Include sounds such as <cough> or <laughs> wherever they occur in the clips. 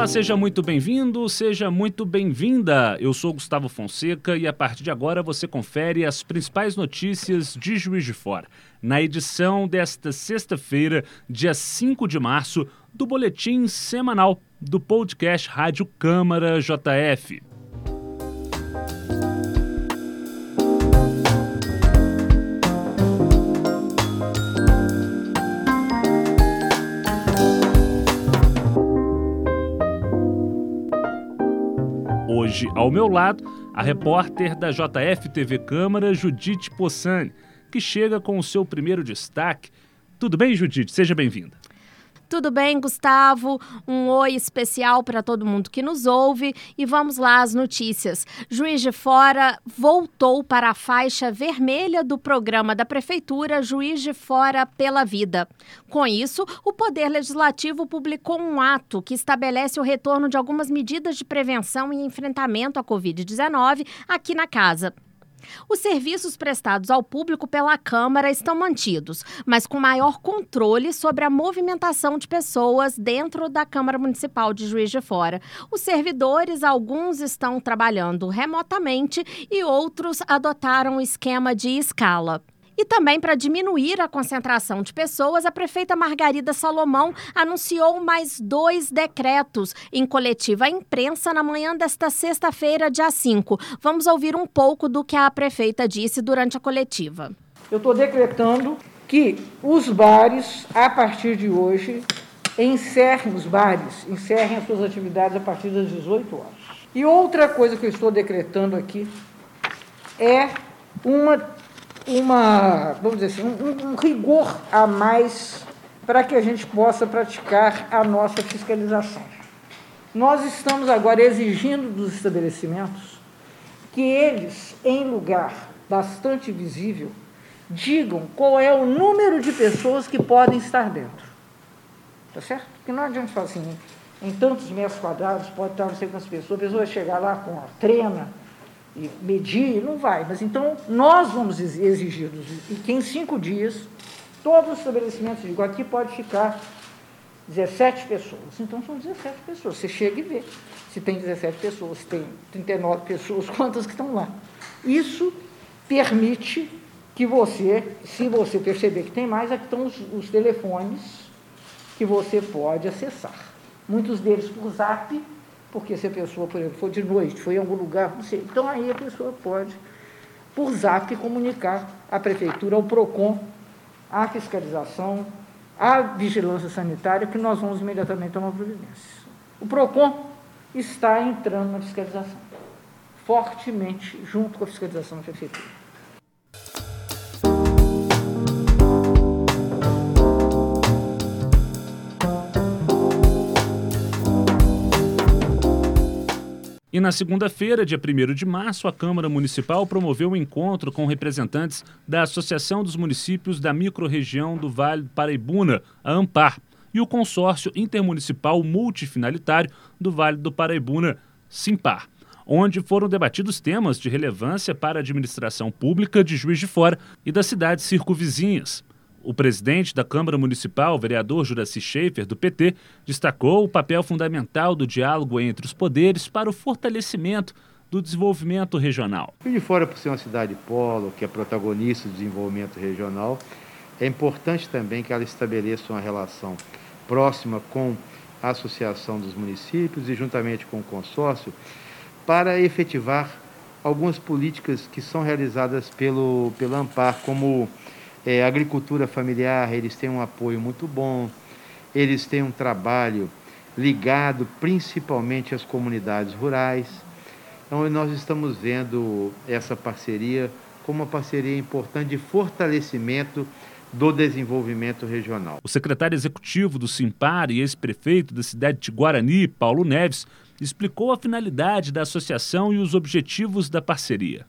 Olá, seja muito bem-vindo, seja muito bem-vinda. Eu sou Gustavo Fonseca e a partir de agora você confere as principais notícias de Juiz de Fora, na edição desta sexta-feira, dia 5 de março, do boletim semanal do podcast Rádio Câmara JF. Hoje, ao meu lado, a repórter da JF TV Câmara, Judite Possani, que chega com o seu primeiro destaque. Tudo bem, Judite? Seja bem-vinda. Tudo bem, Gustavo? Um oi especial para todo mundo que nos ouve e vamos lá às notícias. Juiz de Fora voltou para a faixa vermelha do programa da Prefeitura Juiz de Fora pela Vida. Com isso, o Poder Legislativo publicou um ato que estabelece o retorno de algumas medidas de prevenção e enfrentamento à Covid-19 aqui na casa. Os serviços prestados ao público pela Câmara estão mantidos, mas com maior controle sobre a movimentação de pessoas dentro da Câmara Municipal de Juiz de Fora. Os servidores, alguns estão trabalhando remotamente e outros adotaram o esquema de escala. E também para diminuir a concentração de pessoas, a prefeita Margarida Salomão anunciou mais dois decretos em coletiva à imprensa na manhã desta sexta-feira, dia 5. Vamos ouvir um pouco do que a prefeita disse durante a coletiva. Eu estou decretando que os bares, a partir de hoje, encerrem os bares, encerrem as suas atividades a partir das 18 horas. E outra coisa que eu estou decretando aqui é uma uma, vamos dizer assim, um, um rigor a mais para que a gente possa praticar a nossa fiscalização. Nós estamos agora exigindo dos estabelecimentos que eles, em lugar bastante visível, digam qual é o número de pessoas que podem estar dentro. Tá certo? Porque não adianta falar assim, em tantos metros quadrados pode estar não sei quantas pessoas, a pessoa vai chegar lá com a trena, e medir, não vai. Mas então nós vamos exigir e que em cinco dias todos os estabelecimentos, digo, aqui pode ficar 17 pessoas. Então são 17 pessoas. Você chega e vê se tem 17 pessoas, se tem 39 pessoas, <laughs> quantas que estão lá. Isso permite que você, se você perceber que tem mais, aqui estão os, os telefones que você pode acessar. Muitos deles por zap, porque se a pessoa, por exemplo, for de noite, foi em algum lugar, não sei, então aí a pessoa pode, por zap, comunicar à prefeitura, ao PROCON, a fiscalização, a vigilância sanitária, que nós vamos imediatamente tomar providência. O PROCON está entrando na fiscalização, fortemente, junto com a fiscalização da prefeitura. E na segunda-feira, dia 1 de março, a Câmara Municipal promoveu um encontro com representantes da Associação dos Municípios da Microrregião do Vale do Paraibuna, a AMPAR, e o Consórcio Intermunicipal Multifinalitário do Vale do Paraibuna, SIMPAR, onde foram debatidos temas de relevância para a administração pública de Juiz de Fora e das cidades circunvizinhas. O presidente da Câmara Municipal, vereador Juraci Schaefer, do PT, destacou o papel fundamental do diálogo entre os poderes para o fortalecimento do desenvolvimento regional. E de fora, por ser uma cidade polo, que é protagonista do desenvolvimento regional, é importante também que ela estabeleça uma relação próxima com a Associação dos Municípios e juntamente com o consórcio para efetivar algumas políticas que são realizadas pelo, pelo AMPAR, como é, agricultura familiar, eles têm um apoio muito bom, eles têm um trabalho ligado principalmente às comunidades rurais. Então, nós estamos vendo essa parceria como uma parceria importante de fortalecimento do desenvolvimento regional. O secretário executivo do Simpar e ex-prefeito da cidade de Guarani, Paulo Neves, explicou a finalidade da associação e os objetivos da parceria.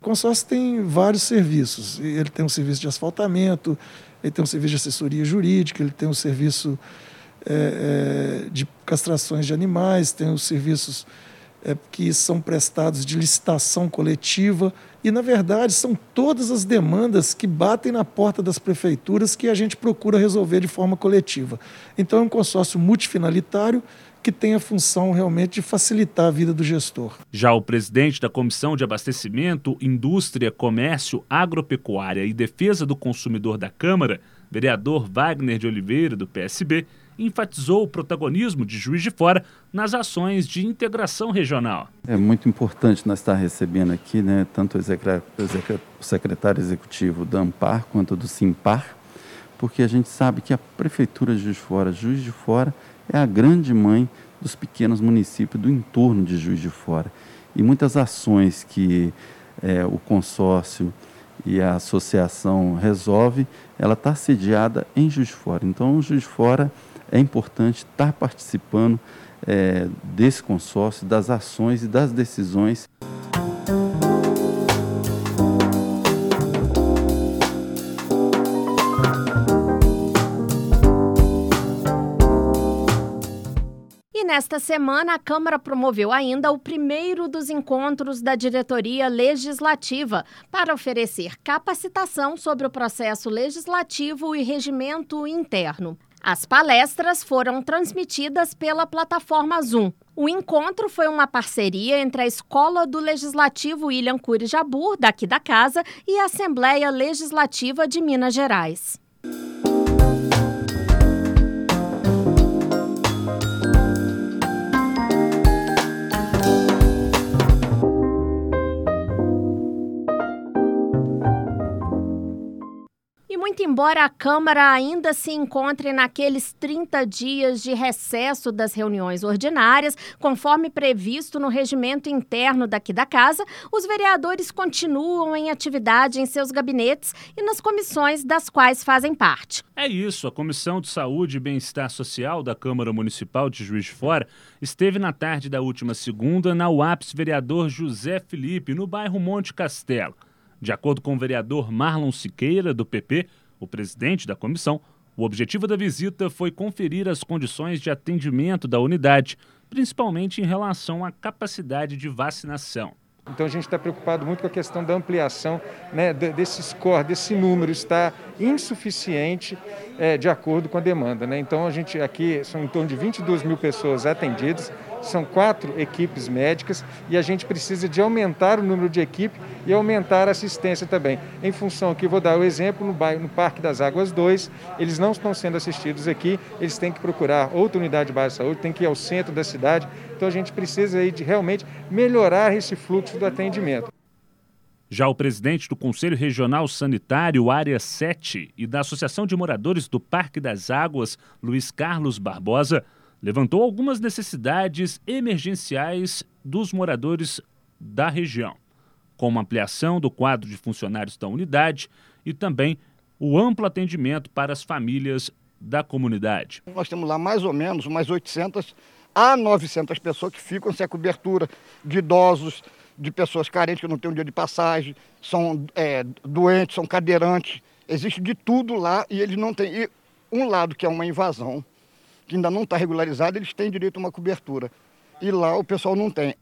O consórcio tem vários serviços. Ele tem um serviço de asfaltamento, ele tem um serviço de assessoria jurídica, ele tem um serviço é, é, de castrações de animais, tem os serviços é, que são prestados de licitação coletiva. E, na verdade, são todas as demandas que batem na porta das prefeituras que a gente procura resolver de forma coletiva. Então, é um consórcio multifinalitário que tem a função realmente de facilitar a vida do gestor. Já o presidente da Comissão de Abastecimento, Indústria, Comércio, Agropecuária e Defesa do Consumidor da Câmara, vereador Wagner de Oliveira, do PSB, enfatizou o protagonismo de Juiz de Fora nas ações de integração regional. É muito importante nós estar recebendo aqui, né, tanto o secretário executivo da Ampar quanto do Simpar, porque a gente sabe que a Prefeitura de Juiz de Fora, Juiz de Fora, é a grande mãe dos pequenos municípios do entorno de Juiz de Fora. E muitas ações que é, o consórcio e a associação resolve, ela está sediada em Juiz de Fora. Então, Juiz de Fora é importante estar participando é, desse consórcio, das ações e das decisões. Nesta semana, a Câmara promoveu ainda o primeiro dos encontros da diretoria legislativa para oferecer capacitação sobre o processo legislativo e regimento interno. As palestras foram transmitidas pela plataforma Zoom. O encontro foi uma parceria entre a Escola do Legislativo William Cury Jabur, daqui da casa, e a Assembleia Legislativa de Minas Gerais. Embora a Câmara ainda se encontre naqueles 30 dias de recesso das reuniões ordinárias, conforme previsto no regimento interno daqui da casa, os vereadores continuam em atividade em seus gabinetes e nas comissões das quais fazem parte. É isso, a Comissão de Saúde e Bem-Estar Social da Câmara Municipal de Juiz de Fora esteve na tarde da última segunda na UAPS Vereador José Felipe, no bairro Monte Castelo. De acordo com o vereador Marlon Siqueira, do PP, o presidente da comissão, o objetivo da visita foi conferir as condições de atendimento da unidade, principalmente em relação à capacidade de vacinação. Então a gente está preocupado muito com a questão da ampliação né, desse score, desse número está insuficiente é, de acordo com a demanda. Né? Então a gente aqui são em torno de 22 mil pessoas atendidas, são quatro equipes médicas e a gente precisa de aumentar o número de equipe e aumentar a assistência também. Em função aqui, vou dar o exemplo, no, bairro, no Parque das Águas 2, eles não estão sendo assistidos aqui, eles têm que procurar outra unidade de base de saúde, têm que ir ao centro da cidade. Então a gente precisa aí de realmente melhorar esse fluxo do atendimento. Já o presidente do Conselho Regional Sanitário Área 7 e da Associação de Moradores do Parque das Águas, Luiz Carlos Barbosa, levantou algumas necessidades emergenciais dos moradores da região, como ampliação do quadro de funcionários da unidade e também o amplo atendimento para as famílias da comunidade. Nós temos lá mais ou menos umas 800 a 900 pessoas que ficam sem a cobertura de idosos, de pessoas carentes que não têm um dia de passagem, são é, doentes, são cadeirantes, existe de tudo lá e eles não têm. E um lado que é uma invasão, que ainda não está regularizado, eles têm direito a uma cobertura. E lá o pessoal não tem.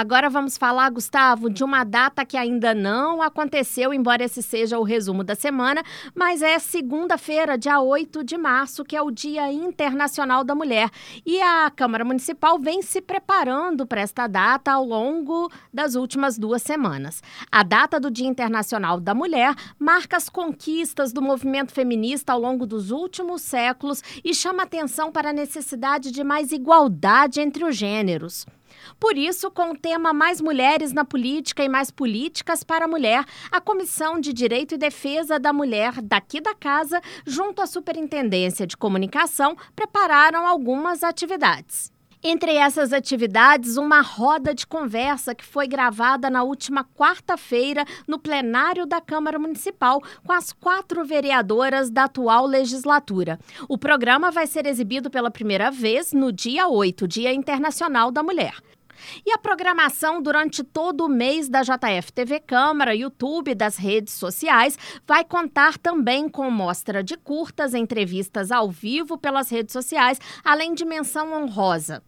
Agora vamos falar, Gustavo, de uma data que ainda não aconteceu, embora esse seja o resumo da semana, mas é segunda-feira, dia 8 de março, que é o Dia Internacional da Mulher. E a Câmara Municipal vem se preparando para esta data ao longo das últimas duas semanas. A data do Dia Internacional da Mulher marca as conquistas do movimento feminista ao longo dos últimos séculos e chama atenção para a necessidade de mais igualdade entre os gêneros. Por isso, com o tema Mais Mulheres na Política e Mais Políticas para a Mulher, a Comissão de Direito e Defesa da Mulher daqui da casa, junto à Superintendência de Comunicação, prepararam algumas atividades. Entre essas atividades, uma roda de conversa que foi gravada na última quarta-feira no plenário da Câmara Municipal com as quatro vereadoras da atual legislatura. O programa vai ser exibido pela primeira vez no dia 8, Dia Internacional da Mulher. E a programação durante todo o mês da JF TV Câmara, YouTube das redes sociais vai contar também com mostra de curtas, entrevistas ao vivo pelas redes sociais, além de menção honrosa.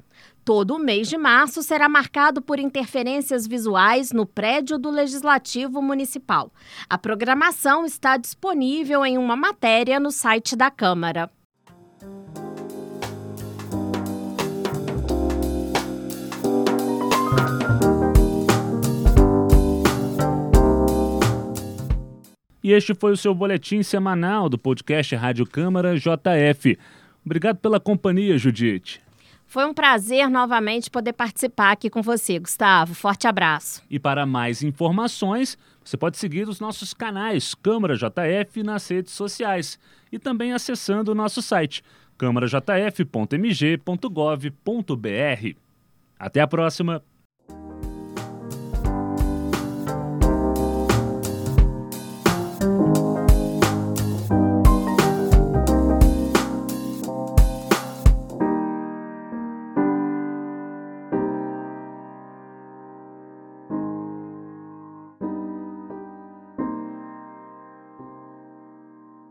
Todo o mês de março será marcado por interferências visuais no prédio do Legislativo Municipal. A programação está disponível em uma matéria no site da Câmara. E este foi o seu boletim semanal do podcast Rádio Câmara JF. Obrigado pela companhia, Judite. Foi um prazer novamente poder participar aqui com você, Gustavo. Forte abraço. E para mais informações, você pode seguir os nossos canais Câmara JF nas redes sociais e também acessando o nosso site câmarajf.mg.gov.br. Até a próxima!